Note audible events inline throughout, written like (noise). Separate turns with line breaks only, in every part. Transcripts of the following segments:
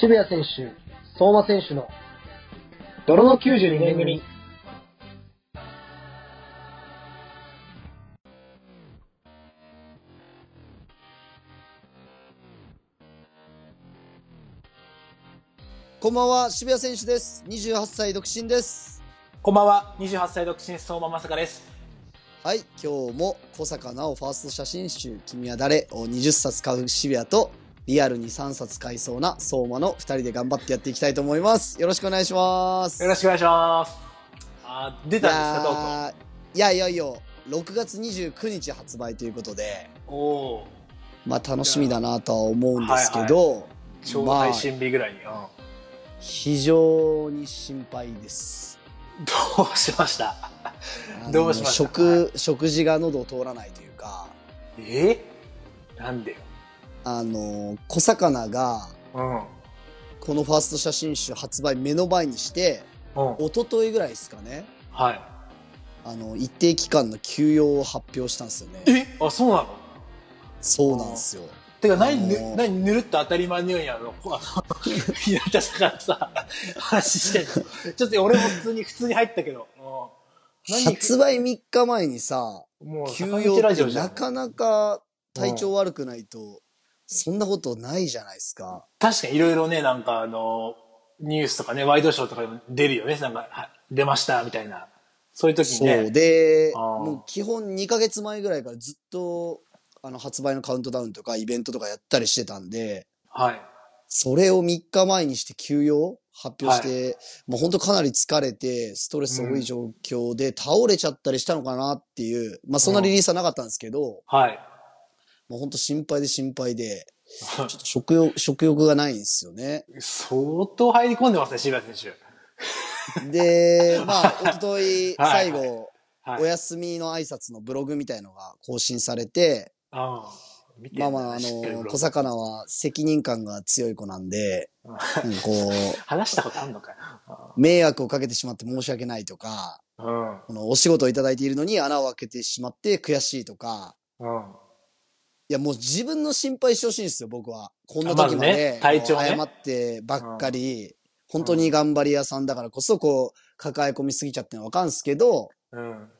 渋谷選手、相馬選手の泥の92年組。
こんばんは、渋谷選手です。28歳独身です。
こんばんは、28歳独身相馬まさかです。
はい、今日も小坂直ファースト写真集、君は誰？を20冊買う渋谷と、リアルに3冊買いそうな相馬の2人で頑張ってやっていきたいと思います。よろしくお願いします。
よろしくお願いします。あー出
い
たんですか、とう
やーいやいやいや、6月29日発売ということで。
おお
まあ楽しみだなとは思うんですけど、
ー、ちょうど
まあ
配信日ぐらいに。うん
非常に心配です。
どうしました？どうしました？
食、食事が喉を通らないというか、
え？なんでよ。
あの、小魚が、
うん。
このファースト写真集発売目の前にして、
うん。
一昨日ぐらいですかね、
はい。
あの、一定期間の休養を発表したんですよね。
え？あ、そうなの？
そうなんですよ。
てか、何、
あのー
ぬ何、ぬるっと当たり前のようにあの、こあの、日向からさ、話してんの。ちょっと俺も普通に、普通に入ったけど。
発売3日前にさ、
もう、
休
坂
養って。なんかなか体調悪くないと、そんなことないじゃないですか。
確かにいろいろね、なんかあの、ニュースとかね、ワイドショーとかでも出るよね。なんか、は出ました、みたいな。そういう時に
そう。
ね。
で、もう基本2ヶ月前ぐらいからずっと、あの、発売のカウントダウンとかイベントとかやったりしてたんで、
はい。
それを3日前にして休養発表して、もう本当かなり疲れて、ストレス多い状況で倒れちゃったりしたのかなっていう、まあそんなリリースはなかったんですけど、
はい。
もう本当心配で心配で、(laughs) ちょっと食欲、食欲がないんですよね。
相当入り込んでますね、渋谷選
で、(laughs) まあ、一昨日
はい
最後、
手。はい。
お休みの挨拶のブログみたいのが更新されて、
あ
まあまあ、あの、小魚は責任感が強い子なんで、
うん
うんこう、(laughs)
話したことあんのか
迷惑をかけてしまって申し訳ないとか、
うん。
このお仕事をいただいているのに穴を開けてしまって悔しいとか、
うん。
いやもう自分の心配してほしいんですよ、僕は。こんな時まで、
体調ね
こう謝ってばっかり、本当に頑張り屋さんだからこそ、こう、抱え込みすぎちゃってるのはわかるんですけど、
うん。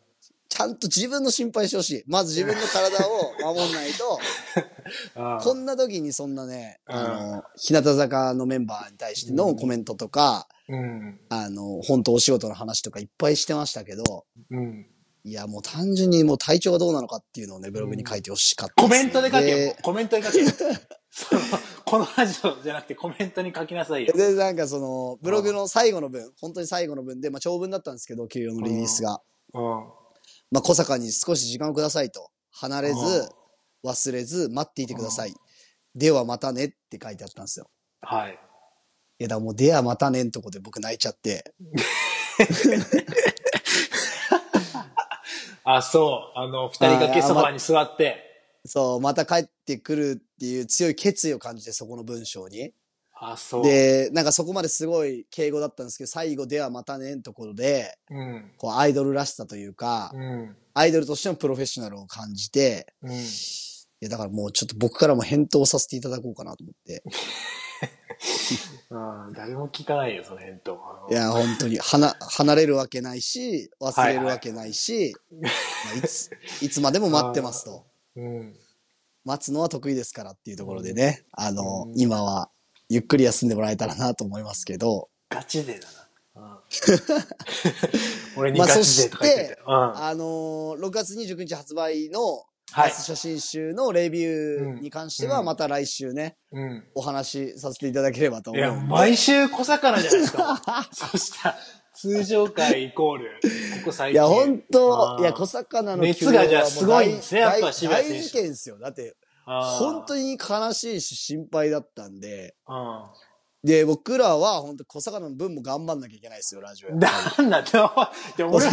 ちゃんと自分の心配してほしい。まず自分の体を守んないと、(laughs)
あ
こんな時にそんなね、
うん
あの、日向坂のメンバーに対してのコメントとか、
うん。
あの、本当お仕事の話とかいっぱいしてましたけど、
うん。
いや、もう単純にもう体調がどうなのかっていうのをね、ブログに書いてほしかった
コメントで書けよ
で。
コメントで書けよ。このラジオじゃなくてコメントに書きなさいよ。
で、なんかその、ブログの最後の文、本当に最後の文で、まあ長文だったんですけど、休養のリリースが。
うん。
まあ小坂に少し時間をくださいと。離れず
うん、
忘れず、待っていてください。ではまたねって書いてあったんですよ。
はい。
いや、だもう、ではまたねんとこで僕泣いちゃって。(laughs)
あ、そう。あの、二人掛けソファに座って。
そう、また帰ってくるっていう強い決意を感じて、そこの文章に。
あ、そう。
で、なんかそこまですごい敬語だったんですけど、最後ではまたねんところで、
うん。
こうアイドルらしさというか、
うん。
アイドルとしてのプロフェッショナルを感じて、
うん。
いや、だからもうちょっと僕からも返答させていただこうかなと思って。(laughs)
うん、誰も聞かないよ、その返答。
いや、本当に、はな、離れるわけないし、忘れるわけないし、まあ、いつ、いつまでも待ってますと。(laughs)
うん。
待つのは得意ですからっていうところでね、あの、
うん
今は、ゆっくり休んでもらえたらなと思いますけど、
ガチ勢だな。うん、(laughs) 俺に
まあ
ガチ勢とか言ってて。
そして
うん。
あのー6月29日発売の、
はい
写真集のレビューに関しては、
うん
また来週ね、
うん。
お話しさせていただければと思
いうや、
んで。
毎週小魚じゃないですか。(laughs) そしたら、通常回イコール、ここ最近。
いや、本当いや、小魚の
熱がじゃあすごいんですねやっぱ渋谷選手
大事件ですよ。だって、本当に悲しいし心配だったんで、
うん。
で、僕らは本当小魚の分も頑張んなきゃいけないですよ、ラジオ
なんだって、俺も、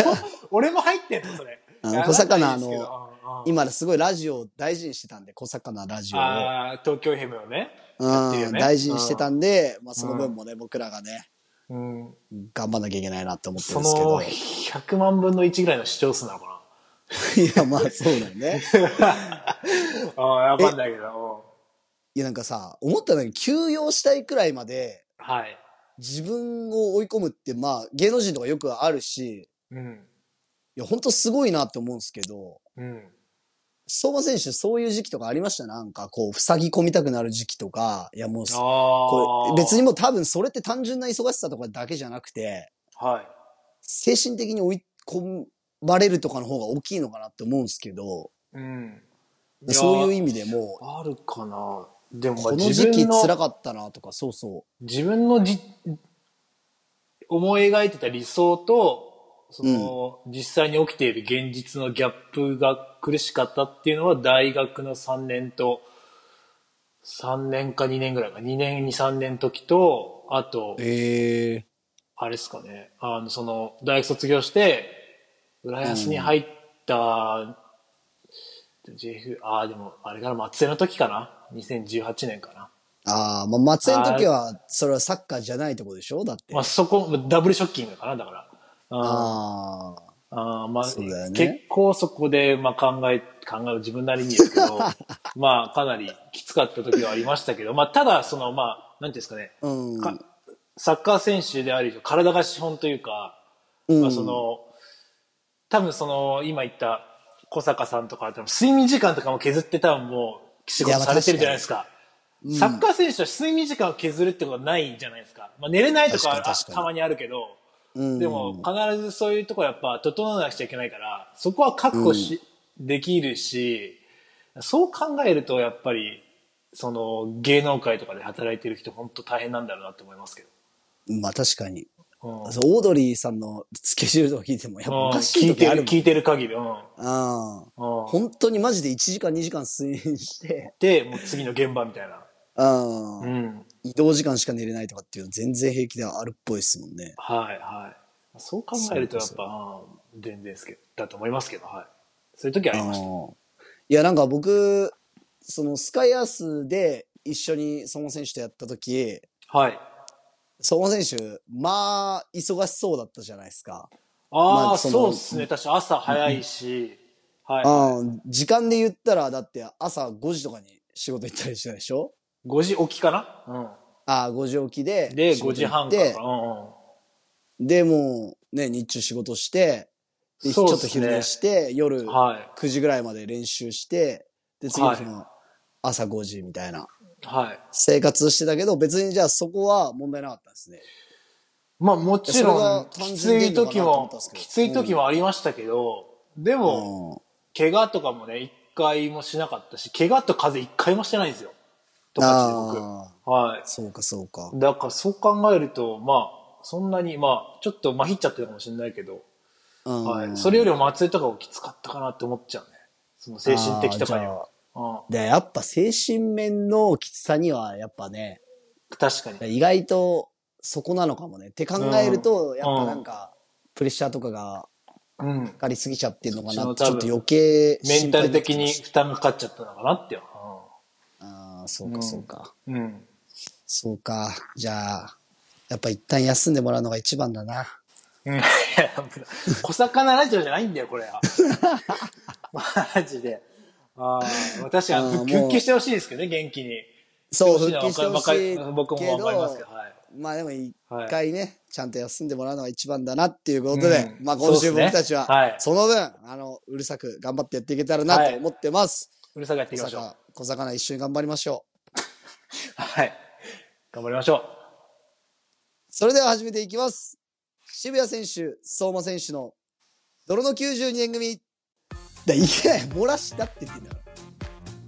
俺も入ってんの、それ。
あの小魚
なんかいいですけどうんうん
今すごいラジオを大事にしてたんで、小魚ラジオを。
ああ、東京 FM をね。
うん、大事にしてたんで、まあその分もね、僕らがね、
うん。
頑張んなきゃいけないなって思ってる
そ
んですけど。
の100万分の1ぐらいの視聴数なのか
いや、まあそうだよね。(laughs)
なああ、わかんないけど。
いや、なんかさ、思ったんだけど、休養したいくらいまで
はい。
自分を追い込むって、まあ芸能人とかよくあるし、
うん。
いや、ほんとすごいなって思うんですけど、
うん。
相馬選手そういう時期とかありました？なんかこう、塞ぎ込みたくなる時期とか、いやもう、
ああ。
これ別にもう多分それって単純な忙しさとかだけじゃなくて、
はい。
精神的に追い込まれるとかの方が大きいのかなって思うんですけど、
うん。
そういう
意
意味でも、
あるかな。でも、まあ
この
自
時期辛かったなとか、そうそ
自分のじ、思い描いてた理想と、その、実際に起きている現実のギャップが苦しかったっていうのは大学の3年と、3年か2年ぐらいか、2年、2、3年の時と、あと
う。、ええ
あれですかね、あの、その、大学卒業して、浦安に入った、JF、ああ、でも、あれから松江の時かな ?2018 年かな。
ああ、まあ、松江の時は、それはサッカーじゃないとこでしょ？だって。
まあ、そこ、ダブルショッキングかなだから。あ
ああ。
まあ、
ね
結構そこで、まあ考え、考える自分なりにですけど、(laughs) まあかなりきつかった時はありましたけど、まあただ、その、まあ、なんていうんですかね、
うん。
かサッカー選手である以上、体が資本というか、
うん
まあその、多分その、今言った小坂さんとか、睡眠時間とかも削って多分もう仕事されてるじゃないですか。
うん
サッカー選手は睡眠時間を削るってことはないじゃないですか。まあ寝れないとかたまにあるけど、
うん
でも必ずそういうところやっぱ整わなくちゃいけないから、そこは確保し、できるし、そう考えるとやっぱり、その芸能界とかで働いてる人本当大変なんだろうなって思いますけど。
まあ確かに。
うん
そうオードリーさんのスケジュールとか聞いても、やっぱお
うん
かしい
聞いてる、
時ある。
聞いてる限り。うん。
本当にマジで1時間2時間睡眠して、
で、もう次の現場みたいな。
ああ
うん。
移動時間しか寝れないとかっていうの全然平気ではあるっぽいですもんね。
はいはい。そう考えるとやっぱ、うん全然ですけど、だと思いますけど、はい。そういう時ありました。
いや、なんか僕、そのスカイアースで一緒に相馬選手とやった時、
はい。
相馬選手、まあ、忙しそうだったじゃないですか。
ああ、
まあその
そうですね。確か朝早いし、はい。
ああ時間で言ったら、だって朝5時とかに仕事行ったりしたでしょ
？5時起きかな？うん。
ああ、5時起きで。
で、5
仕事
時半から。うんうん。
で、もう、ね、日中仕事して、でちょっと昼寝して、夜
はい。
9時ぐらいまで練習して、で、次の日の朝5時みたいな
はい。
生活してたけど、別にじゃあそこは問題なかったんですね。
まあもちろん、きつ
い
時もきつい時もありましたけど、でも、怪我とかもね、一回もしなかったし、怪我と風邪一回もしてないんですよ。十勝で僕。
あ
はい
あ、。そうかそうか。
だからそう考えると、まあ、そんなに、まあ、ちょっとまひっちゃってるかもしれないけど、
うん
はい。それよりも松江とかもきつかったかなって思っちゃうね。その精神的とかには。うん。
で、やっぱ精神面のきつさには、やっぱね、
確かに。
意外とそこなのかもね。って考えると、やっぱなんか、プレッシャーとかが
うん。
かかりすぎちゃってるのかなって、ちょっと余計
メンタル的に
心
負担がかかっちゃったのかなって。
ああ、そうかそうか。
うん。うん。
そうか。じゃあ、やっぱ一旦休んでもらうのが一番だな。
うん小魚ラジオじゃないんだよ、これは。(laughs) マジで。ああ、私は復帰してほしいですけどね、元気に。
そう、復帰してほしい。
僕も頑張りますけど、はい。
まあでも一回ね、ちゃんと休んでもらうのが一番だなっていうことで、
うん
まあ今週僕たちは、
はい
その分、あの、うるさく頑張ってやっていけたらなと思ってます。
うるさくやっていき
小
ましょう。
魚、小魚一緒に頑張りましょう。
はい。頑張りましょう。
それでは始めていきます。渋谷選手、相馬選手の泥の92年組。だ、いや、漏らしたって言ってんだから。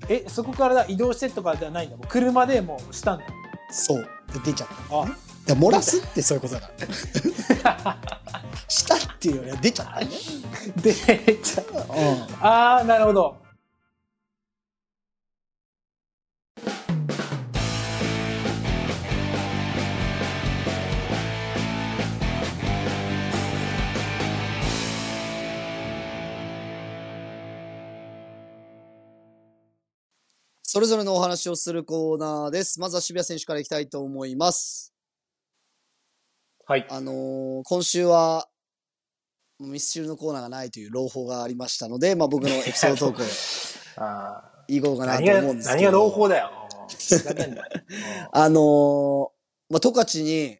え、そこから移動してとかじゃないんだ。もう車でもうしたんだ。
そう。で、出ちゃった。
あ、
だ漏らすってそういうことだから。(laughs) したっていうよりは出ちゃったね。(laughs)
で、ちゃ
う
あー、なるほど。
それぞれのお話をするコーナーです。まずは渋谷選手からいきたいと思います。
はい。
あのー今週は、ミスチルのコーナーがないという朗報がありましたので、まあ僕のエピソードトークを (laughs)
あ
言いこうかなと思うんですけど。
何が朗報だよ。(laughs)
あのーまあ、十勝に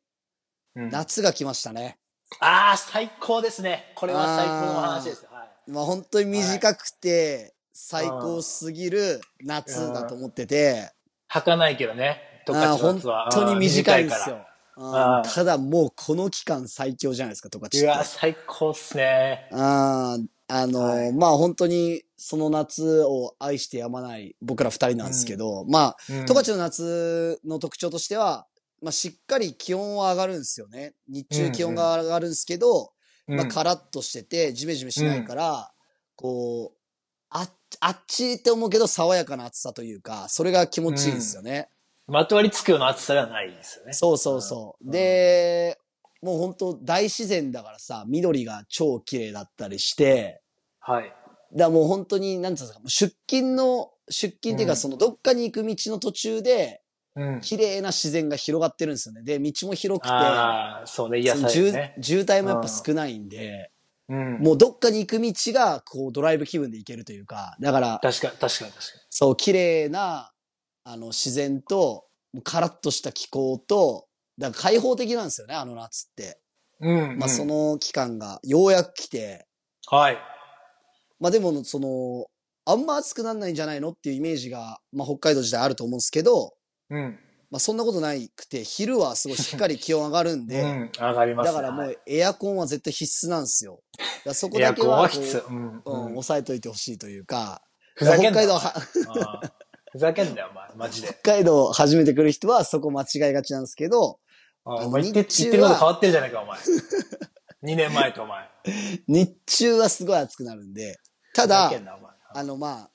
うん
夏が来ましたね。
ああ、最高ですね。これは最高の話です。はい。
まあ本当に短くて最高すぎる夏だと思ってて、
儚いけどね。十
あー本
勝の夏は。
当に短いん
うん
ですよ。ただもうこの期間最強じゃないですか、十勝って。
うわ、最高っすね。
あーあのー
はい
まあ本当にその夏を愛してやまない僕ら二人なんですけど、まあ、
うん
十勝の夏の特徴としては、まあしっかり気温は上がるんですよね。日中気温が上がるんですけど、
うん
まあ、カラッとしてて、ジメジメしないから、こう、あ、あっちって思うけど、爽やかな暑さというか、それが気持ちいいんですよね。
まとわりつくような暑さではないですよね。
そうそうそう。
うん
で、もう本当大自然だからさ、緑が超綺麗だったりして、
はい。
だからもう本当に、なんていうんですか、出勤の、出勤っていうか、
うん
そのどっかに行く道の途中で、
うん。
綺麗な自然が広がってるんですよね。で、道も広くて、
ああ、そうね、癒されるね。
渋滞もやっぱ少ないんで、
うん。
もうどっかに行く道が、こう、ドライブ気分で行けるというか、だから、
確かに、確かに、確か
そう、綺麗な、あの、自然と、カラッとした気候と、だから開放的なんですよね、あの夏って。
に。うん。
まあ、
うん
そ。の期間が、ようやく来て、
はい。
まあでも、その、あんま暑くなんないんじゃないのっていうイメージが、まあ北海道自体あると思うんですけど、
うん。
まあそんなことないくて、昼はすごいしっかり気温上がるんで、
うん。上がりますね。
だからも
はいう
エアコンは絶対必須なんですよ。だそこ
エア
だけはこ
コンは必
う、
須。うん。
うん、
うん
抑えといてほしいというか、
ふざけんな
北海道は、
ふざけんなよ、お前。マジで。
北海道初めて来る人はそこ間違いがちなんですけど、
あお前言って、言ってること変わってるじゃないか、お前。2年前とお前。
日中はすごい暑くなるんで、ただ。あのまあ、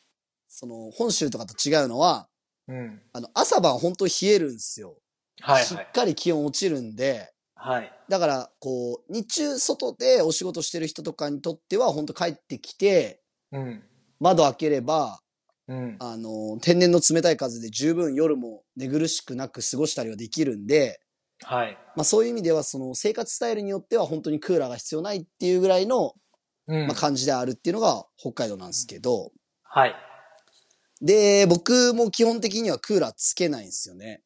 その本州とかと違うのは、
うん。
あの朝晩本当に冷えるんですよ。
はい、はい。
しっかり気温落ちるんで、
はい。
だから、こう、日中外でお仕事してる人とかにとっては、本当帰ってきて、
うん。
窓開ければ、
うん。
あの、天然の冷たい風で十分夜も寝苦しくなく過ごしたりはできるんで、
はい。
まあそういう意味では、その生活スタイルによっては本当にクーラーが必要ないっていうぐらいの、
うん。
まあ、感じであるっていうのが北海道なんですけど、
はい。
で、僕も基本的にはクーラーつけないんですよね。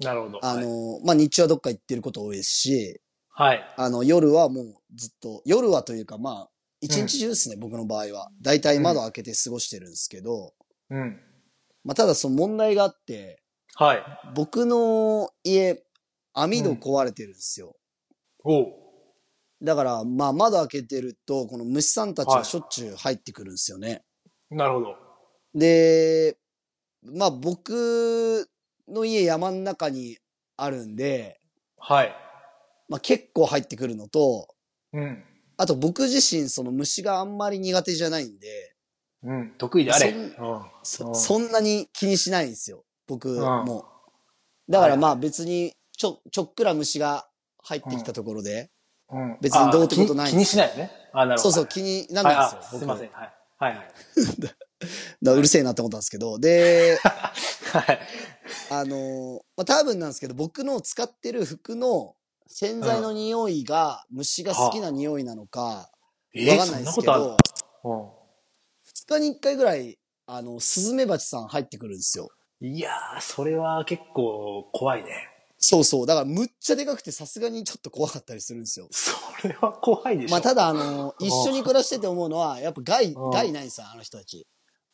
なるほど。はい、
あの、まあ日中はどっか行ってること多いですし、
はい。
あの、夜はもうずっと、夜はというかまあ、一日中ですね、僕の場合は。だいたい窓開けて過ごしてるんですけど、
うん。
まあただその問題があって、
はい。
僕の家、網戸壊れてるんですよ。
おう。
だから、まあ窓開けてると、この虫さんたち
は
しょっちゅう入ってくるんですよね。
なるほど。
で、まあ僕の家山の中にあるんで、
はい。
まあ結構入ってくるのと、
うん。
あと僕自身その虫があんまり苦手じゃないんで、
うん。得意であれ。
そん
うん。
そ
うん
なに気にしないんですよ。僕
ん
も。だから
はい
まあ別にちょ、ちょっくら虫が入ってきたところで、
うん。
別にどうってことない
あ気に気にしないよね。あ、なるほど。
そうそう気になん
はい
ないんですよ。
すいません。はい。はいはい。(laughs) (laughs)
だうるせえなって思ったんですけど、で、
はい。
あのーまあ、多分なんですけど、僕の使ってる服の洗剤の匂いが虫が好きな匂いなのか、
え
わかんないですけど、
そんなこと
2日に1回ぐらい、あの、スズメバチさん入ってくるんですよ。
うん。いやー、それは結構怖いね。
そうそう。だからむっちゃでかくてさすがにちょっと怖かったりするんですよ。
それは怖いでしょ。
まあただあの、一緒に暮らしてて思うのは、やっぱ害、
うん
害ないんですよ、あの人たち。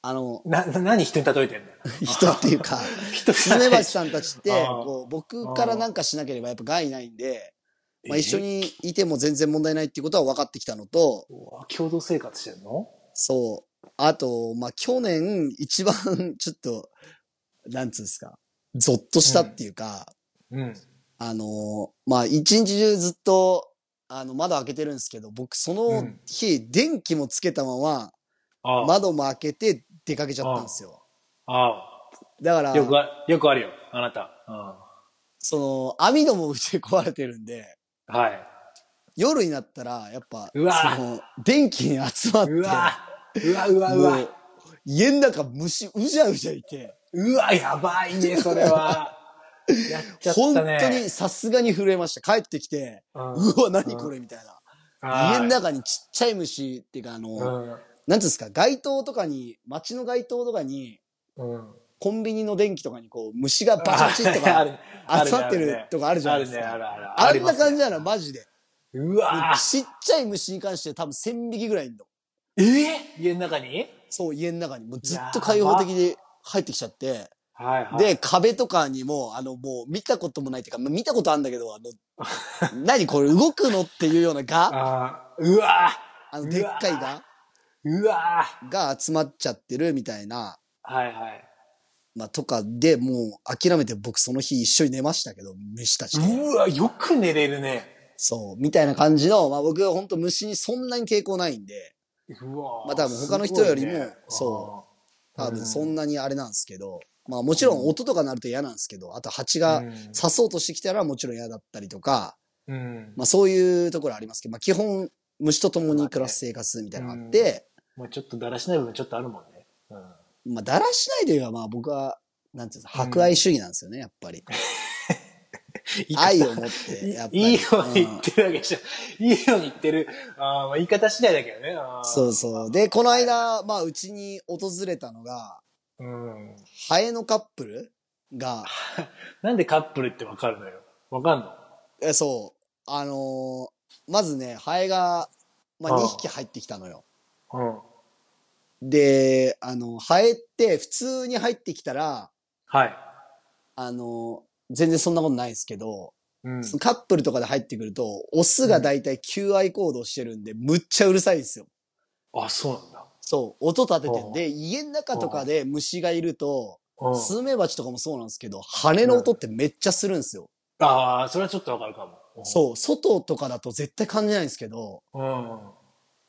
あの、
な、な、何人に例えてんだよ。(laughs)
人っていうか、(laughs)
人
スズメバチさんたちって、こう、僕からなんかしなければやっぱ害ないんで、まあ
え
一緒にいても全然問題ないっていうことは分かってきたのと、
共同生活してんの？
そう。あと、まあ去年一番ちょっと、なんつうんですか、ゾッとしたっていうか、
うん。
あのーまあ一日中ずっと、あの、窓開けてるんですけど、僕その日、電気もつけたまま、
ああ。
窓も開けて出かけちゃったんですよ。
あ
だから
あ。、よくあ、よくあるよ。あなた。
その、網戸もうちで壊れてるんで、
うん。はい。
夜になったら、やっぱ、
うわ
その、電気に集まって、
うわうわうわうわ。
家の中虫うじゃうじゃいて、
うわ、やばいね、それは。(laughs) やっちゃった
本
ね。
当にさすがに震えました。帰ってきて、
うん、
うわ、何これみたいな。
はい
家の中にちっちゃい虫っていうか、あの、
うん。
なんていうんですか、街灯とかに、街の街灯とかに、
うん。
コンビニの電気とかにこう、虫がバチバチとか (laughs)
あるある
集まってるとかあるじゃないです
あるね、あ
か。
るある。
あんな感じな
な
の、マジで。
うわ
ちっちゃい虫に関して多分1000匹ぐらいいるの。
えー、家の中に？
そう、家の中に。もうずっと開放的で入ってきちゃって。
はいはい。
で、壁とかにも、あの、もう見たこともないっていうか、まあ見たことあるんだけど、あの、(laughs) 何これ動くの？っていうようなガ
うわ
あの、でっかいガ
うわ
が集まっちゃってるみたいな、
はいはい。
まあ、とかでもう諦めて僕その日一緒に寝ましたけど、虫たちと。
うわ、よく寝れるね。
そう、みたいな感じの、まあ僕は本当虫にそんなに抵抗ないんで、
うわ
まあ多分他の人よりも
ね。
そう。多分そ
うん。
なにあれなんですけど、まあもちろん音とか鳴ると嫌なんですけど、あと蜂が
うん。
刺そうとしてきたらもちろん嫌だったりとか、
うん。
まあそういうところありますけど、まあ基本虫と共に暮らす生活みたいなのがあって、
まあちょっとだらしない部分ちょっとあるもんね。うん。
まあだらしないというかまあ僕は、なんていうんですか、博愛主義なんですよね、やっぱり。(laughs) 愛を持って、やっぱり。
いいように
うん
言ってるわけじゃん。いいように言ってる。あーまあ言い方次第だけどね。
そうそう。で、この間、まあうちに訪れたのが、
うん。
ハエのカップルが、(laughs)
なんでカップルってわかるのよ。わかんの？
え、そう。あのーまずね、ハエが、まあ2匹入ってきたのよ。
うん。
で、あの、ハエって普通に入ってきたら、
はい。
あの全然そんなことないですけど、
うん。
カップルとかで入ってくると、オスがだいたい求愛行動してるんで、むっちゃうるさいんですよ。
あ、そうなんだ。
そう、音立ててんで、家の中とかで虫がいると、
うん。
スズメバチとかもそうなんですけど、羽の音ってめっちゃするんですよ。
ああ、それはちょっとわかるかも。
そう、外とかだと絶対感じないんですけど、
う。うん。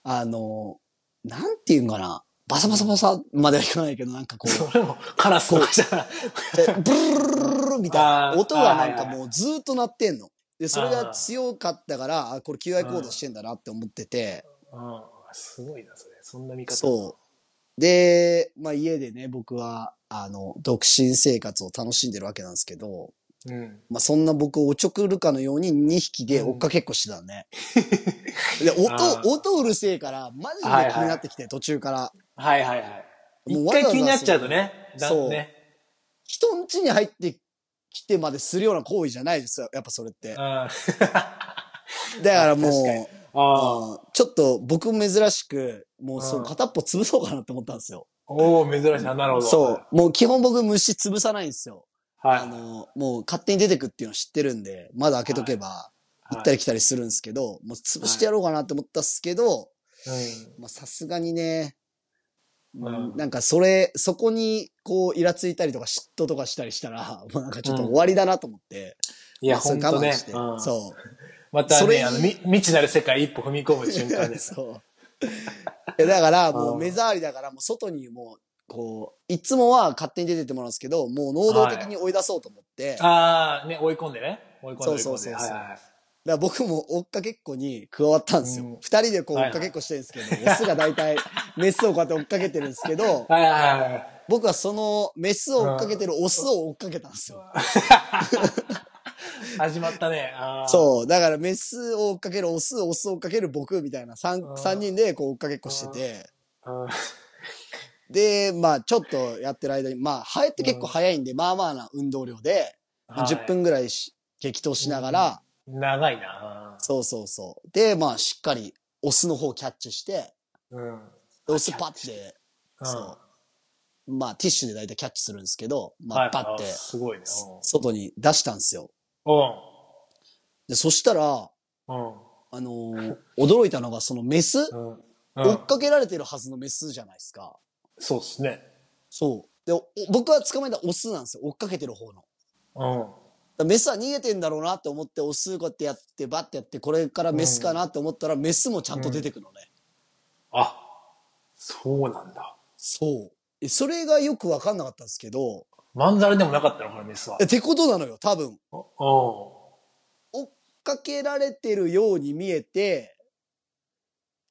あの、なんていうんかな？バサバサバサまではいかないけど、なんかこう、
それもカラスとかじゃない。
でブルルルルみたいな。音がなんかもうずーっと鳴ってんの。で、それが強かったから、あ、これ QI コードしてんだなって思ってて、
うん。すごいな、それ。そんな見方。
そう。で、まあ家でね、僕は、あの、独身生活を楽しんでるわけなんですけど、
う。うん。
まあそんな僕をおちょくるかのように2匹で追っかけっこしてたのね。(laughs) で、
あー
音、音うるせえから、マジで気になってきて、途中から。
はいはいはい。一
もうわざわざ
回気になっちゃうとね。だ
そう
ね。
人ん家に入ってきてまでするような行為じゃないですよ、やっぱそれって。
うん。(laughs)
だからもう、
あ
ちょっと僕珍しく、もうそうう、
ん
片っぽ潰そうかなって思ったんですよ。
おお珍しいな。なるほど。
そう。もう基本僕虫潰さないんですよ。
はい。
あの、もう勝手に出てくっていうの知ってるんで、まだ開けとけば、行ったり来たりするんですけど、もう潰してやろうかなって思ったっすけど、
うん。
まあさすがにね、
うん
なんかそれ、そこにこうイラついたりとか嫉妬とかしたりしたら、(laughs) もうなんかちょっと終わりだなと思って、
いや、
まあそれ
ほんとね。うん
そう。(laughs)
また
それ
ね、あの、み未知なる世界一歩踏み込む瞬間です。(laughs)
そう。えだから、も
う
うん目障りだから、もう外にもう、こう、いつもは勝手に出てってもらうんですけど、もう能動的に追い出そうと思って、だか
ああ、ね、追い込んでね。追い込んで。
そうそうそうそう
はいはいはい
ら僕も追っかけっこに加わったんですよ。
うん
二、人でこう追っかけっこしてるんですけど、オスが大体メスをこうやって追っかけてるんですけど、
はいはいはい。
僕はそのメスを追っかけてるオスを追っかけたんですよ。(laughs)
始まったね。あー
そう。だからメスを追っかけるオス、オスを追っかける僕みたいな三
うん
三人でこう追っかけっこしてて、
うん。
で、まあちょっとやってる間に、まあハエって結構早いんで、まあまあな運動量で、まあ10分ぐらいし激闘しながら、
長いな。
そうそうそう。で、まあしっかりオスの方をキャッチして、
うん。
でオスパッて、
うん
そう。まあティッシュで大体キャッチするんですけど、ま
はい
あパッて
あすごいね。
外に出したんですよ。
うん。
で、そしたら、
うん。
あのー驚いたのがそのメス、
うん。う
追っ
ん。
かけられてるはずのメスじゃないですか。
そうっすね。
そう。で、お僕は捕まえたオスなんですよ。追っかけてる方の。
うん。
メスは逃げてんだろうなって思って、オスこうやってやって、バッてやって、これからメスかなって思ったら、メスもちゃんと出てくのね。
あ、そうなんだ。
そう。えそれがよくわかんなかったんですけど、
まんざらでもなかったの、このメスは
え。ってことなのよ、多分。
うん。
追っかけられてるように見えて、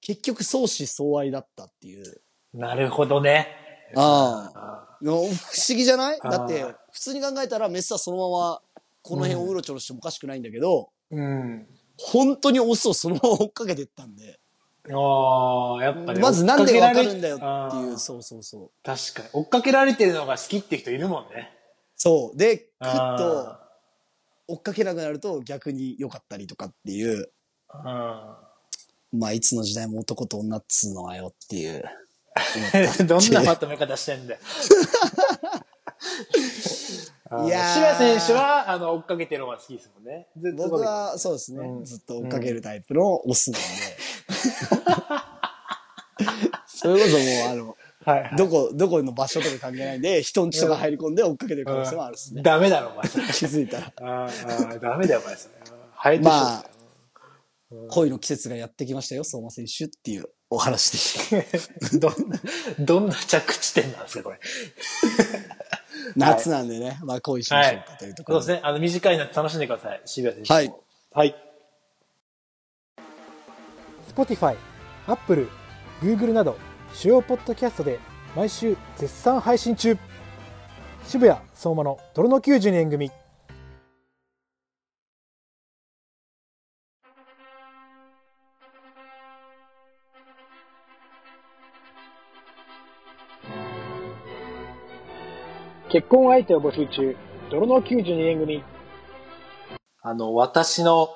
結局相思相愛だったっていう。
なるほどね。
あ
あ
の不思議じゃない？だって、普通に考えたらメスはそのままこの辺をうろちょろしてもおかしくないんだけど、
うん。
本当にオスをそのまま追っかけてったんで、
ああ、やっぱね。
まずなんでわかるんだよって
あ
いう、
ー
そうそうそう。
確かに。追っかけられてるのが好きって人いるもんね。
そう。で、クッ
あ
と追っかけなくなると逆に良かったりとかっていう、
ー
まあいつの時代も男と女っつうのはよっていう。
うん。どんなまとめ方してんだよ。(laughs)
いやー
渋谷選手は、あの、追っかけてるのが好きですもんね。ずっと
僕はそうですね、
うん
ずっと追っかけるタイプのオスなんで。(laughs) それこそもうあの、
はいはい。
どこ、どこの場所とか関係ないんで、人んちとか入り込んで追っかけてる可能性もあるですね。
ダメだろ、お前。
気づいたら。
あ (laughs) ーあー、ダメだよ、お前。それ生えて
まあ、恋の季節がやってきましたよ、相馬選手っていうお話でした。(laughs)
どんな、どんな着地点なんですか、これ。(laughs)
夏なんでね、まあ恋しましょうかというところ
そうですね。あの、短い夏楽しんでください。渋谷選手も。
はい。
はい。
Spotify、Apple、Google など主要ポッドキャストで毎週絶賛配信中渋谷相馬の泥の92年組結婚相手を募集中泥の92年組
あの、私の、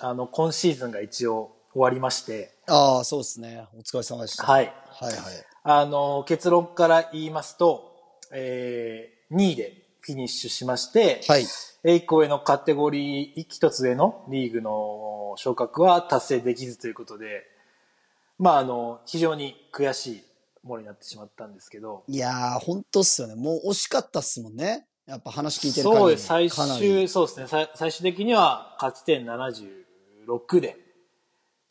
あの、今シーズンが一応終わりまして、
ああ、そうですね。お疲れ様でした。
はい。
はいはい。
あの、結論から言いますと、えー、2位でフィニッシュしまして、
はい。
栄光へのカテゴリー一つ上のリーグの昇格は達成できずということで、まあ、あの、非常に悔しいものになってしまったんですけど、
いやー、本当っすよね。もう惜しかったっすもんね。やっぱ話聞いてる
そうです、最終、そうですね、最最終的には勝ち点76で、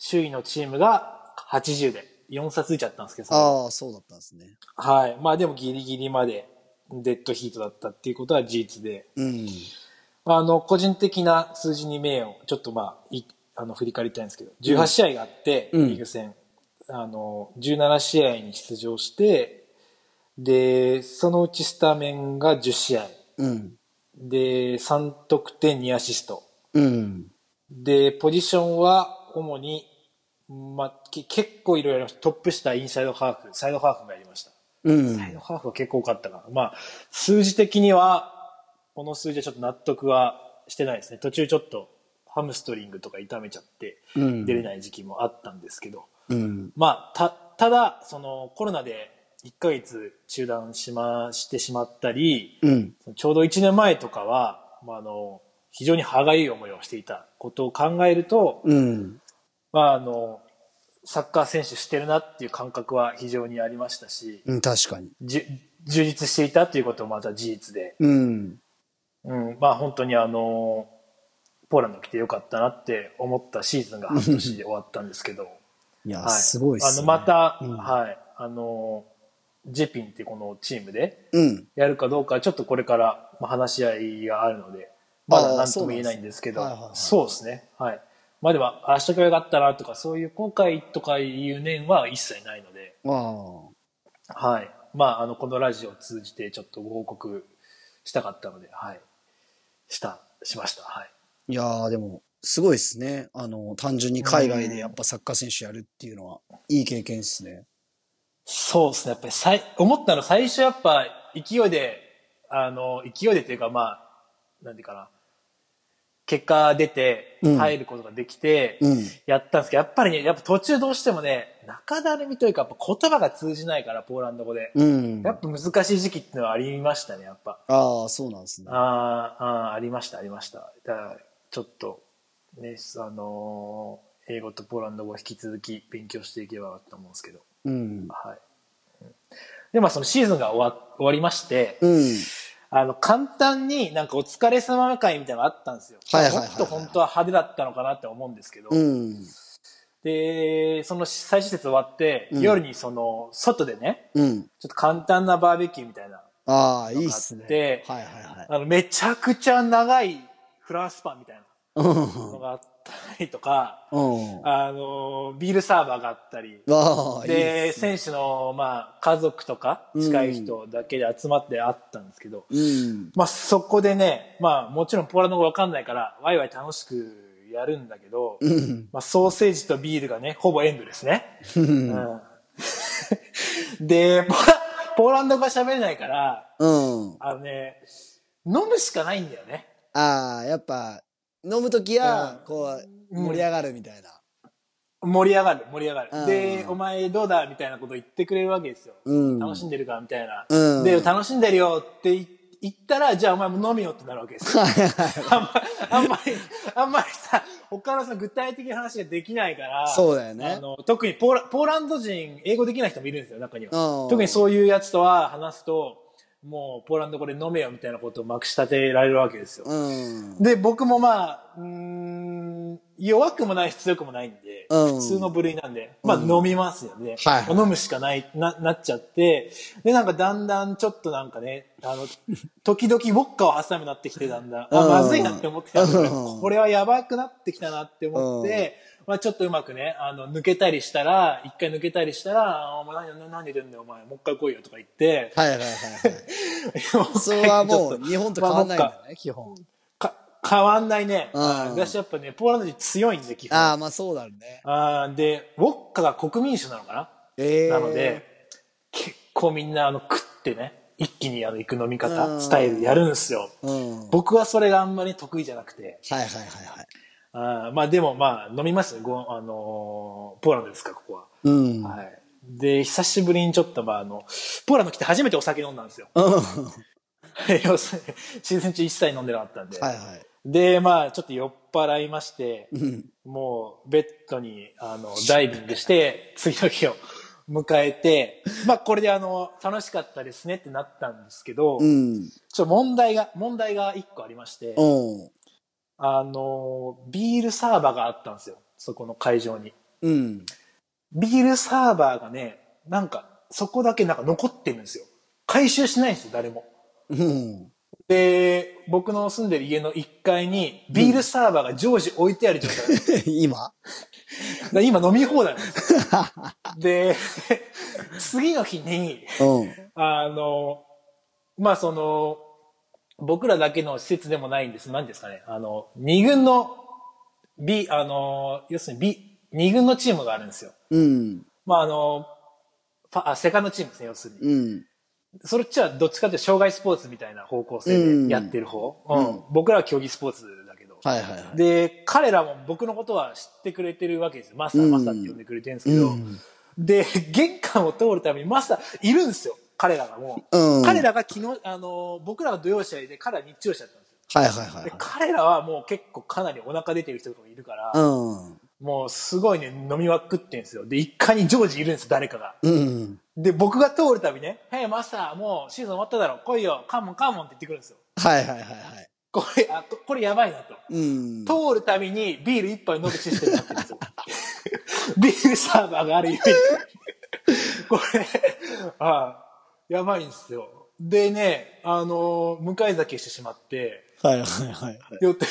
首位のチームが80で、4差ついちゃったんですけど、
ああ、そうだったんですね。
はい。まあでもギリギリまでデッドヒートだったっていうことは事実で、
うん。
あの、個人的な数字に名をちょっとまあ、いあの、振り返りたいんですけど、18試合があって、
うん
リーグ戦、あの、17試合に出場して、で、そのうちスタメンが10試合。
うん。
で、3得点2アシスト。
うん。
で、ポジションは主に、まあ、け結構いろいろ。トップ下、インサイドハーフ、サイドハーフがやりました。
うん。
サイドハーフは結構多かったかな。まあ、数字的には、この数字はちょっと納得はしてないですね。途中ちょっとハムストリングとか痛めちゃって、
うん
出れない時期もあったんですけど、
うん。
まあ、た、ただ、そのコロナで1ヶ月中断しま、してしまったり、
うん。
ちょうど1年前とかは、まあ、あの、非常に歯がゆい思いをしていたことを考えると、
うん。
まあ、あの、サッカー選手してるなっていう感覚は非常にありましたし、
うん。確かに。
充実していたということもまた事実で、
うん。
うん、まあ本当にあの、ポーランド来てよかったなって思ったシーズンが半年で終わったんですけど、
いや、
はい。
すごいっすね。
あの、また、
うん
はい、あの、ジェピンってこのチームで
うん。
やるかどうか、ちょっとこれからまあ話し合いがあるので、まだ何とも言えないんですけど
そうですねはい。
まあでも、ああしとけばよかったなとか、そういう後悔とかいう念は一切ないので、
あ
はい。まあ、あの、このラジオを通じてちょっとご報告したかったので、はい。した、しました。はい。
あ。いやー、でも、すごいですね。あの、単純に海外でやっぱサッカー選手やるっていうのは、いい経験ですね。
そうですね。やっぱりさい、思ったの最初やっぱ勢いで、あの、勢いでっていうかまあ、なんていうかな。結果出て
うん
入ることができて、
うん。
やったんですけど、やっぱりね、やっぱ途中どうしてもね、中だるみというか、やっぱ言葉が通じないから、ポーランド語で。
うん。
やっぱ難しい時期っていうのはありましたね、やっぱ。
ああ、そうなんですね。
あーあー、ありました、ありました。だから、ちょっと、ね、あのー英語とポーランド語を引き続き勉強していけばと思うんですけど。
うん。
はい。うんで、まあそのシーズンが終わ終わりまして、
うん。
あの、簡単になんかお疲れ様会みたいなのがあったんですよ。
はいはいはいはい
もっと本当は派手だったのかなって思うんですけど、
うん。
で、その最終節終わって、
うん
夜にその、外でね、
うん。
ちょっと簡単なバーベキューみたいな、
ああ、いいっすね。
で
はいはいはい。
あの、めちゃくちゃ長いフランスパンみたいな
うん
のがあっったりとか、
うん。
あの、ビールサーバーがあったり、
わあ、いいね。
選手の、まあ、家族とか、近い人だけで集まって会ったんですけど、
うん。
まあ、そこでね、まあ、もちろんポーランド語わかんないから、ワイワイ楽しくやるんだけど、
うん。
まあ、ソーセージとビールがね、ほぼエンドですね。うん (laughs) で、ポーラポーランド語が喋れないから、
うん。
あのね、飲むしかないんだよね。
ああ、やっぱ、飲むときは
う、ん
こう、
うん
盛り上がるみたいな。
盛り上がる、盛り上がる。
うん
で、お前どうだみたいなこと言ってくれるわけですよ。
うん
楽しんでるかみたいな。
うん
で、楽しんでるよって言言ったら、じゃあお前も飲みよってなるわけですよ。あんまあんまり、あんまりさ、他のさ、具体的な話ができないから。
そうだよね
あの、特にポーラポーランド人、英語できない人もいるんですよ、中には。
うん
特にそういうやつとは話すと、もう、ポーランド語で飲めよみたいなことをまくし立てられるわけですよ。
うん。
で、僕もまあ、うーん、弱くもないし強くもないんで、
うん。
普通の部類なんで、まあ飲みますよね。
はいはい。
飲むしかない、な、なっちゃって、で、なんかだんだんちょっとなんかね、あの、時々ウォッカを挟むなってきてだんだん、あ、
うん
まずいなって思ってんだけど
うん。
これはやばくなってきたなって思って、まあちょっとうまくね、あの、抜けたりしたら、一回抜けたりしたら、あお前何、何言ってんだよ、お前、もう一回来いよとか言って、
はいはいはいはい。(laughs) それはもう、日本と変わんないんだね、基本。
か変わんないね。
うん
私やっぱね、ポーランド人強いんで、基本。
ああ、まあそうだろうね。
あーで、ウォッカが国民酒なのかな、
ええ
なので、結構みんなあの食ってね、一気にあの行く飲み
う
方、
ん
スタイルやるんですよ。
うん。はい
僕はそれがあんまり得意じゃなくて。
はいはいはい。
あーまあでもまあ飲みますよ。ごあのーポーランドですか、ここは。
うん。
はい。で、久しぶりにちょっとまああの、ポーランド来て初めてお酒飲んだんですよ。
うん。は (laughs)
要するにシーズン中一切飲んでなかったんで。
いはい。
で、まあちょっと酔っ払いまして、
うん。
もうベッドにあのダイビングして、次の日を迎えて、まあこれであの、楽しかったですねってなったんですけど、
うん。
ちょっと問題が、問題が一個ありまして、
うん。
あの、ビールサーバーがあったんですよ。そこの会場に。
うん。
ビールサーバーがね、なんか、そこだけなんか残ってるんですよ。回収しないんですよ、誰も。
うん。
で、僕の住んでる家の1階にビールサーバーが常時置いてある状態 (laughs) なんですよ
今
今飲み放題なんですよ。(laughs) で、次の日に、
うん。
あの、まあその、僕らだけの施設でもないんです。何ですかね。あの、二軍の、B、あの、要するに B、二軍のチームがあるんですよ。
うん。
まああの、あセカンドチームですね、要するに。
うん。
それっちはどっちかというと障害スポーツみたいな方向性でやってる方。うん
うん
僕らは競技スポーツだけど。
はいはいはい。
で、彼らも僕のことは知ってくれてるわけですよ。マスター、
うん
マスターって呼んでくれてるんですけど。
うん
で、玄関を通るためにマスターいるんですよ。彼らがもう。
うん
彼らが昨日、あの、僕らは土曜試合で彼らは日曜試合だったんですよ。
はいはいはい
で、彼らはもう結構かなりお腹出てる人とかもいるから、
うん。
もうすごいね、飲みまくってんですよ。で、一階に常時いるんです、誰かが。
うん。
で、僕が通るたびね、へい、マスター、もうシーズン終わっただろ、来いよ、カモンカモンって言ってくるんですよ。
はいはいはいはい。
これ、あ、ここれやばいなと。
うん。
通るたびにビール一杯飲むシステムになってるんですよ。(laughs) ビールサーバーがあるゆえに。これ、あやばいんですよ。でね、あの向かい酒してしまって、
はいはいはいはい。
よって、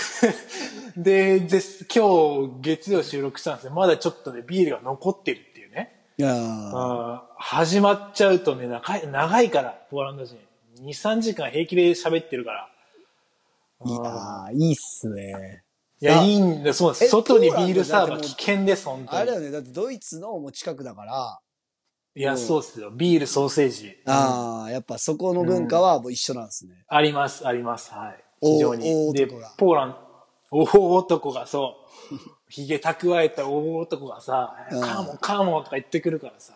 (laughs) で、です今日月曜収録したんですよ。まだちょっとね、ビールが残ってるっていうね。
いや
始まっちゃうとね、長い、長いから、ポーランド人。2、3時間平気で喋ってるから。
いやーいいっすね。
いや、
あ
いいんだ、そうです。
え
外にビールサーバー危険です、本当に。
あれだよね、だってドイツのもう近くだから、
いや、そうっすよ。ビール、ソーセージ。
ああ、やっぱそこの文化はもう一緒なんですね。
あります、あります。はい。
お
非常に。で、ポーランド、大男がそう、(laughs) 髭蓄えた大男がさ、
うん
カーモン、カーモンとか言ってくるからさ、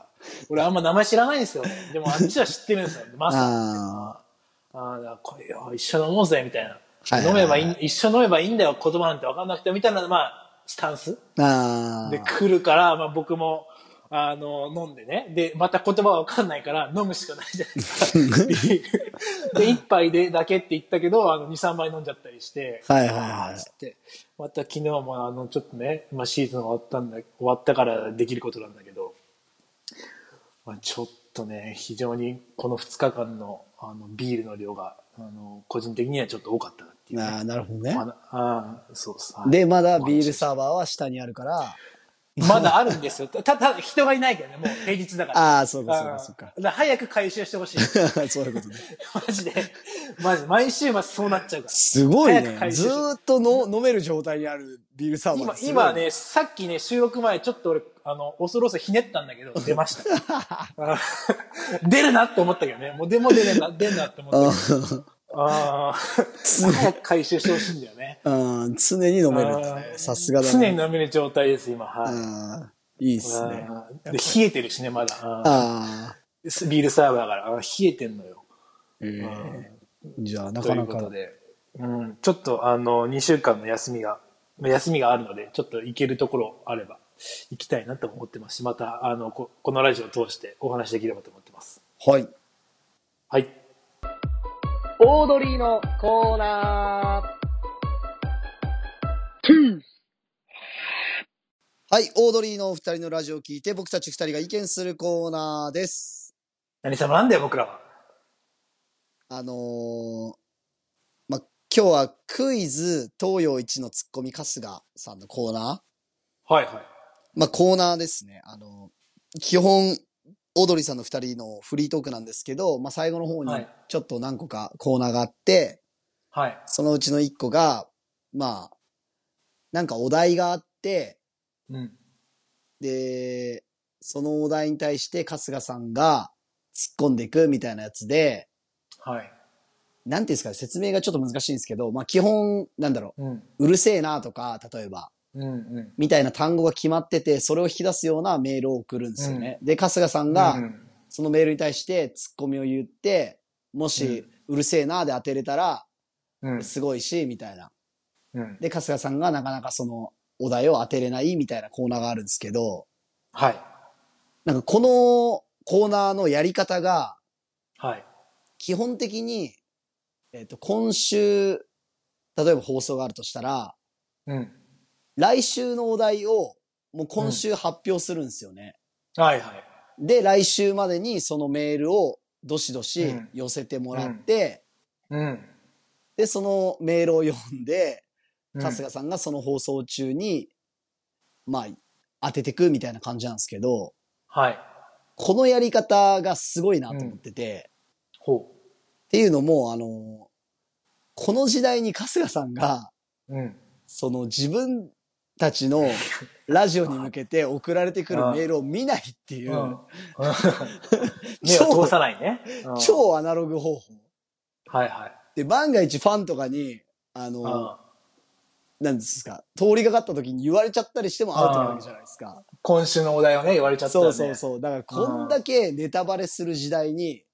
俺あんま名前知らないんですよ。でもあっちは知ってるんですよ。(laughs) マスター。
あ
あこれよ、一緒に飲もうぜ、みたいな。飲めばいい、一緒に飲めばいいんだよ、言葉なんて分かんなくて、みたいな、まあ、スタンス
あ。あ
で来るから、まあ僕も、あの、飲んでね。で、また言葉わかんないから飲むしかないじゃないですか。(laughs) で、一杯でだけって言ったけど、あの、2、3杯飲んじゃったりして。
はいはいはい
つって。また昨日もあの、ちょっとね、まあシーズン終わったんだ、終わったからできることなんだけど、まあちょっとね、非常にこの2日間のあのビールの量が、あの、個人的にはちょっと多かったなっていうね、
ああ、なるほどね。
ああ、そうそう。
で、まだビールサーバーは下にあるから、(laughs)
まだあるんですよ。た、た、人がいないけどね、もう平日だから。
ああ、そうか、そうか、そうか
から早く回収してほしい。(laughs)
そういうことね。
マジで。マジで。毎週末そうなっちゃうから。
すごい
早く
ね。
回収し
ずーっとの飲める状態にあるビールサーバー
今、今。ね、さっきね、収録前、ちょっと俺、あの、恐る恐るひねったんだけど、(laughs) 出ました。あ出るなって思ったけどね。もうでも出ねえな、出んなって思ったけど。ああ、(laughs) 早く回収してほしいんだよね。
うん、常に飲めるんだね。さすがだ
常
ね。
に飲める状態です、今。はい。
いいっすね。
で冷えてるしね、まだ。あ
あ
ビールサーバーだから、冷えてんのよ。
ええじゃあ、な
という
かなか。
ことで、うん、ちょっとあの、2週間の休みが、休みがあるので、ちょっと行けるところあれば、行きたいなと思ってますし、また、あの、ここのラジオを通してお話しできればと思ってます。
はい。
はい。
オードリーのコーナ
はい、オードリーのお二人のラジオを聞いて、僕たち二人が意見するコーナーです。
何様なんだよ、僕らは。
あのーま、今日はクイズ東洋一のツッコミ春日さんのコーナー
はいはい。
まあ、コーナーですね。あの、基本、オードリーさんの二人のフリートークなんですけど、まあ、最後の方に
はい
ちょっと何個かコーナーがあって、
はい。
そのうちの一個が、まあ、なんかお題があって、
うん。
で、そのお題に対して春日さんが突っ込んでいくみたいなやつで、
はい。
なんていうんですかね、説明がちょっと難しいんですけど、まあ基本、なんだろ
うん。
う、うるせえなとか、例えば。みたいな単語が決まってて、それを引き出すようなメールを送るんですよね。で、春日さんが、
うん
そのメールに対してツッコミを言って、もし、うるせえなで当てれたら、
うん。
すごいし、みたいな。
うん。
で、春日さんがなかなかそのお題を当てれないみたいなコーナーがあるんですけど、
はい。
なんかこのコーナーのやり方が、
はい。
基本的に、えっ、と、今週、例えば放送があるとしたら、
うん。
来週のお題を、もう今週発表するんですよね。
はいはい。
で、来週までにそのメールをどしどし
うん
寄せてもらって、
うん。
で、そのメールを読んで、
うん
春日さんがその放送中に、まあ、当ててくみたいな感じなんですけど、
はい。
このやり方がすごいなと思ってて、
ほ
っていうのも、あの、この時代に春日さんが、
う。うん。
その自分たちのラジオに向けて送られてくるメールを見ないっていう、
うん。(laughs) 目を通さないね。うん
超アナログ方法。
はいはい。
で、万が一ファンとかに、あの、
うん
なんですか、通りがかった時に言われちゃったりしてもアウトなわけじゃないですか。
今週のお題をね、言われちゃったら
そ
ね。
うそうそう。だからこんだけネタバレする時代に、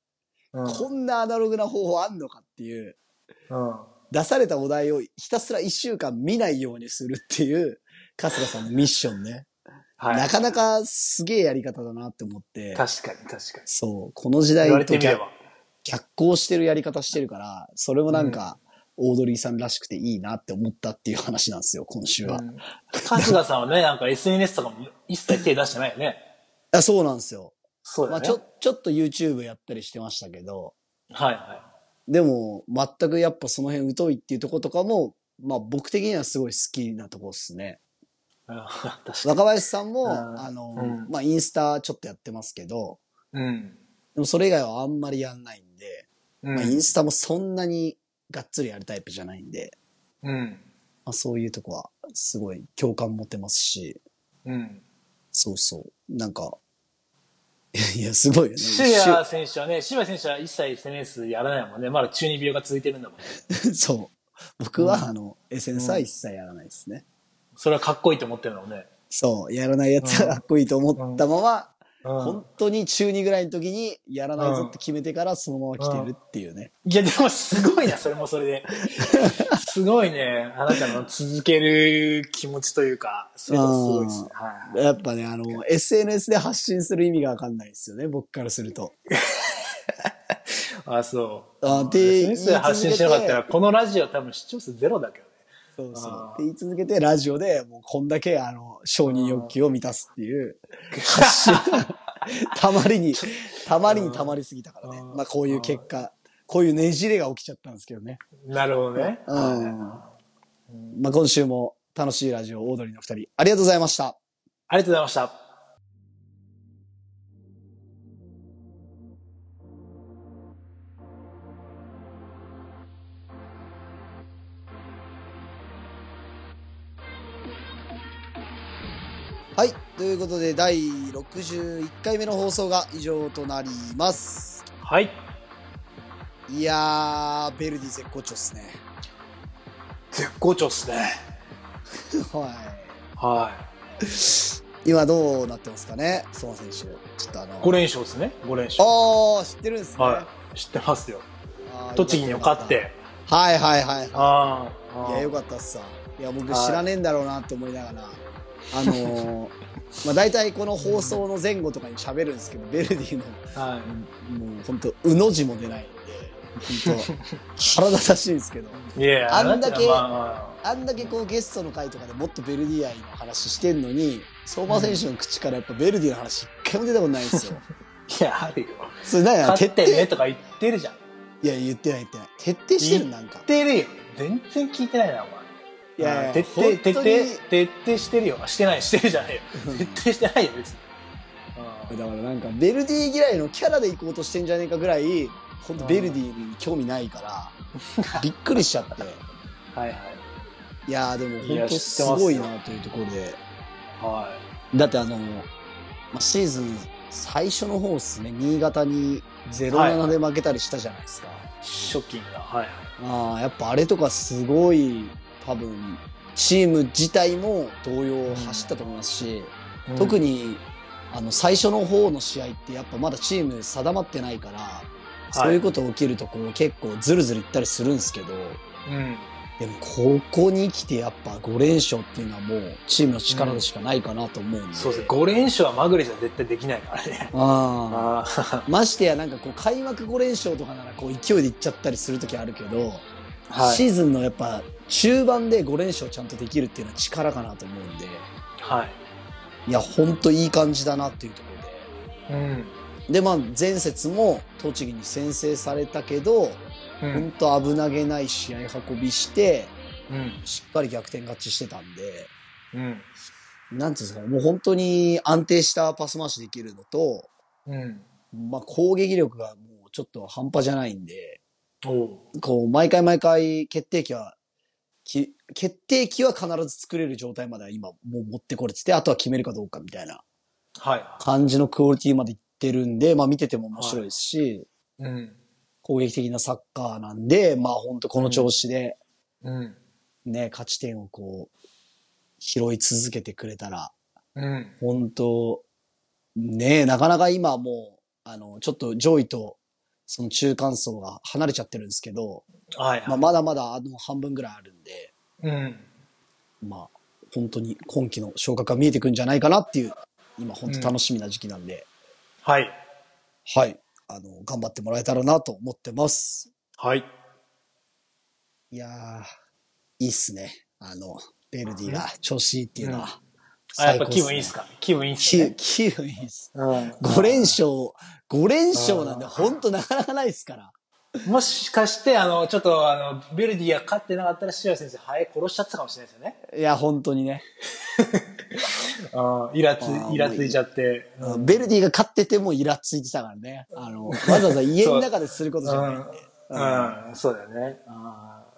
うん。
こんなアナログな方法あんのかっていう、
うん。
出されたお題をひたすら一週間見ないようにするっていう、春日さんのミッションね。
はい。
なかなかすげえやり方だなって思って。
確かに確かに。
そう。この時代と逆。逆行してるやり方してるから、それもなんか、オードリーさんらしくていいなって思ったっていう話なんですよ、今週は。
うん春日さんはね、なんか SNS とかも一切手出してないよね。
あそうなんですよ。
そうね。
まあちょ、ちょっと YouTube やったりしてましたけど、
はいは
でも、全くやっぱその辺疎いっていうところとかも、まあ僕的にはすごい好きなところですね。若林さんも、
うん
あの、
うん
まあインスタちょっとやってますけど、
に。うん。
でもそれ以外はあんまりやんないんで、
うん
まあインスタもそんなにがっつりやるタイプじゃないんで、
うん。
まあ、そういうとこはすごい共感持てますし、
うん。
そうそう。なんか、(laughs) いや、すごいよね。
渋谷選手はね、渋谷選手は一切 SNS やらないもんね。まだ中二病が続いてるんだもんね。
し (laughs) そう。僕は、あの、SNS は一切やらないですね。
それはかっこいいと思ってるのもね。
そう。やらないやつがかっこいいと思ったまま、
うん
本当に中2ぐらいの時にやらないぞって決めてからそのまま来てるっていうね。
いや、でもすごいな、それもそれで。(laughs) すごいね。あなたの続ける気持ちというか、それもすごいですね。
やっぱね、あの、SNS で発信する意味がわかんないですよね、僕からすると。(laughs)
あ、そう。
あで
先生発信しなかったら、このラジオ多分視聴数ゼロだけどね。
そうそう。って言い続けて、ラジオでもうこんだけ、あの、承認欲求を満たすっていう、(laughs) 発信。たまりに、たまりにたまりすぎたからね。
うん
まあこういう結果、こういうねじれが起きちゃったんですけどね。
なるほどね。
うん。まあ、今週も楽しいラジオ、オードリーの二人、ありがとうございました。
ありがとうございました。
はい。ということで、第61回目の放送が以上となります。
はい。
いやー、ベルディ絶好調っすね。
絶好調っすね。
は
は
い。今どうなってますかね、相馬選手。ちょっとあの。
い。5連勝ですね。5連勝。
あー、知ってるんですね。
はい。知ってますよ。
あー
栃木に勝っ。て。
はいはいはい。
ああ。
いや、よかったっすさ。いや、僕知らねえんだろうなって思いながら、あのー、(laughs) まあ大体この放送の前後とかに喋るんですけど、ベルディの、
はい。
もう本当うの字も出ないんで、本当腹立たしいんですけど、あんだけ
まあま
あんだけこうゲストの回とかでもっとベルディ愛の話してんのに、相馬選手の口からやっぱベルディの話一回も出たことないんですよ。
あ (laughs) いや、あるよ。
それ何や徹
勝ってね
底
とか言ってるじゃん。
いや、言ってない言ってない。徹底してるなんか
言。ってるよ。全然聞いてないな、お前。
いやいや
徹底、
本
徹底徹底してるよ。あしてない、してるじゃないよ。徹底してないよ、別に。
だからなんかベルディ嫌いのキャラで行こうとしてんじゃねえかぐらい、本当ベルディに興味ないから、びっくりしちゃって。(laughs)
はいはい。
いやーでも本当すごいなというところで。
は
だってあの、まあ、シーズン最初の方っすね、新潟に0-7で負けたりしたじゃないですか。
い。ショッキングな。はいはい。
ああ、やっぱあれとかすごい、多分、チーム自体も同様走ったと思いますし、特
に、
に、あの、最初の方の試合ってやっぱまだチーム定まってないから、そういうこと起きるとこう結構ズルズルいったりするんですけど、
うん。
でもここに来てやっぱ5連勝っていうのはもうチームの力でしかないかなと思うんで。
そうですね。5連勝はマグレじゃ絶対できないからね。
ああ。
あ
ましてやなんかこう開幕5連勝とかならこう勢いでいっちゃったりする時あるけど、
あ。はい。
シーズンのやっぱ中盤で5連勝ちゃんとできるっていうのは力かなと思うんで、
はい。
いや、ほんといい感じだなっていうところで。
うん。
で、まあ前節も栃木に先制されたけど、
う
ほん
ん。
と危なげない試合運びして、
うん。
しっかり逆転勝ちしてたんで、
うん。
なんていうんですかね、もう本当に安定したパス回しできるのと、
うん。
まあ攻撃力がもうちょっと半端じゃないんで。こう、毎回毎回決定機は、き決定機は必ず作れる状態までは今もう持ってこれてて、あとは決めるかどうかみたいな
はい。
感じのクオリティまでいってるんで、まあ見てても面白いですし、
うん。
攻撃的なサッカーなんで、まあ本当この調子で
うん。
ね、勝ち点をこう、拾い続けてくれたら、
うん。
本当ねなかなか今もう、あの、ちょっと上位とその中間層が離れちゃってるんですけど、
はい。
まあまだまだあの半分ぐらいあるんで、
うん。
まあ、本当に今季の昇格が見えてくるんじゃないかなっていう、今本当楽しみな時期なんで、
はい。
はい。あの、頑張ってもらえたらなと思ってます。
はい。
いやー、いいっすね。あの、ベルディが調子いいっていうのは。
あ、やっぱ気分いいっすか？気分いいっす
気
ね。
気分いいっす。
うん。
5連勝、5連勝なんで本当なかなかないっすから。
もしかして、あの、ちょっと、あの、ベルディが勝ってなかったら、シア先生、ハエ殺しちゃってたかもしれないですよね。
いや、本当にね。(laughs)
うん。イラつイラついちゃって。うん
ベルディが勝っててもイラついてたからね。あの、わざわざ家の中ですることじゃないんで。
うん、そうだよね。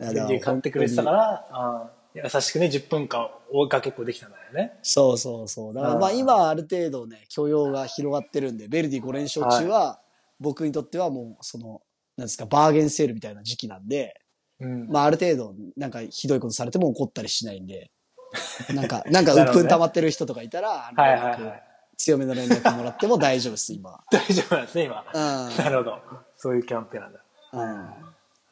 ベルディ勝ってくれてたから、優しくね、10分間追いかけっこできたんだよね。
そうそうそう。だからまあ
うん
今ある程度ね、許容が広がってるんで、ベルディ5連勝中は、僕にとってはもう、その、なんですか、バーゲンセールみたいな時期なんで、
うん。
まあある程度、なんかひどいことされても怒ったりしないんで、(laughs) なんか、なんか
なるほどね
鬱憤溜まってる人とかいたら、あの
はいはいはい。
強めの連絡もらっても大丈夫です、今。(laughs)
大丈夫なんですね、今。
うん。
なるほど。そういうキャンペーンなんだ。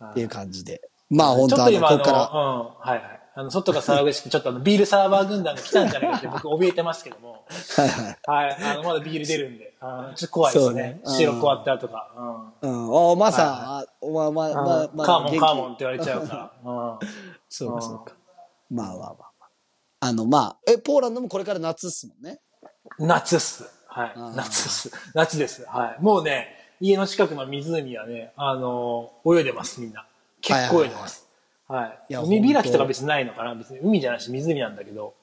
うん。っていう感じで。まあ本当はここから。
うん、はいはい。あの、外が騒ぐしく、ちょっとあの、ビールサーバー軍団が来たんじゃないかって僕怯えてますけども。
はいはい。
はい。あの、まだビール出るんで。あーちょっと怖いですね白こわったとか。
うん。おまさ、
は
あまあ、
うん。
まあ、まあ、
カーモン、カーモンって言われちゃうから。うん。
そうか、
うん
そうか。まあまあまあまあ。あの、まあ、え、ポーランドもこれから夏っすもんね。
夏っす。はい。夏っす。夏です。はい。もうね、家の近くの湖はね、あの、泳いでます、みんな。結構泳いでます。はい
いや
海開きとか別にないのかな別に海じゃないし湖なんだけど、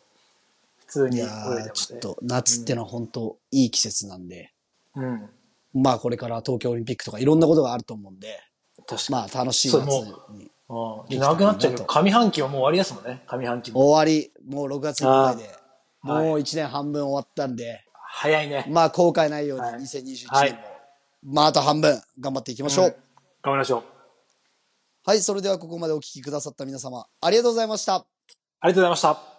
普通に泳いで
いやー
ますね。
ちょっと夏ってのは本当いい季節なんで、
うん。
まあこれから東京オリンピックとかいろんなことがあると思うんで、
確か
まあ楽しい夏に。
に。うん。でなくなっちゃうけど、上半期はもう終わりですもんね。上半期も。
終わり、もう6月いっぱいで、もう1年半分終わったんで、
早いね。
まあ後悔ないように
はい
2021
はい
年も、まああと半分頑張っていきましょう。
うん頑張りましょう。
はい、それではここまでお聞きくださった皆様、ありがとうございました。
ありがとうございました。